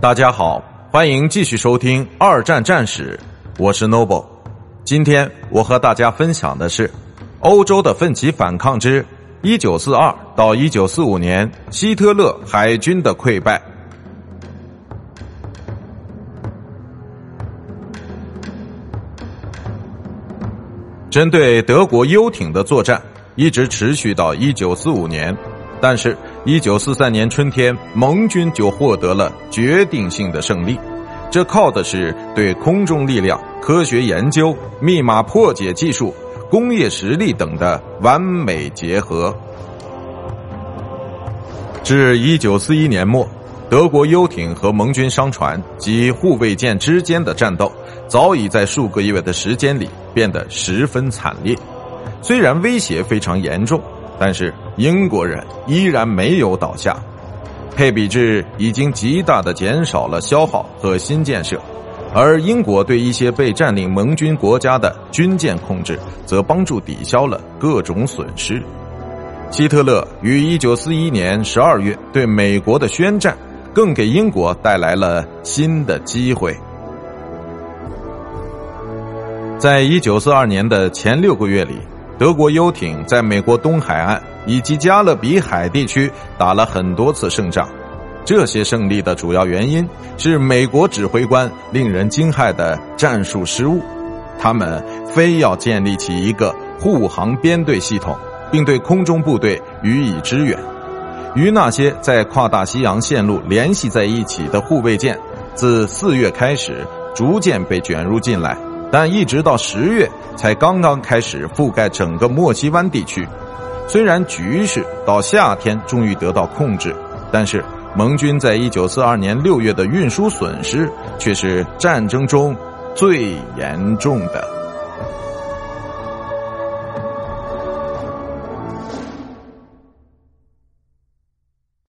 大家好，欢迎继续收听二战战史，我是 Noble。今天我和大家分享的是欧洲的奋起反抗之一九四二到一九四五年希特勒海军的溃败。针对德国游艇的作战一直持续到一九四五年。但是，一九四三年春天，盟军就获得了决定性的胜利，这靠的是对空中力量、科学研究、密码破解技术、工业实力等的完美结合。至一九四一年末，德国游艇和盟军商船及护卫舰之间的战斗，早已在数个月的时间里变得十分惨烈。虽然威胁非常严重。但是英国人依然没有倒下，配比制已经极大的减少了消耗和新建设，而英国对一些被占领盟军国家的军舰控制，则帮助抵消了各种损失。希特勒于一九四一年十二月对美国的宣战，更给英国带来了新的机会。在一九四二年的前六个月里。德国游艇在美国东海岸以及加勒比海地区打了很多次胜仗，这些胜利的主要原因是美国指挥官令人惊骇的战术失误，他们非要建立起一个护航编队系统，并对空中部队予以支援。与那些在跨大西洋线路联系在一起的护卫舰，自四月开始逐渐被卷入进来。但一直到十月才刚刚开始覆盖整个墨西湾地区，虽然局势到夏天终于得到控制，但是盟军在一九四二年六月的运输损失却是战争中最严重的。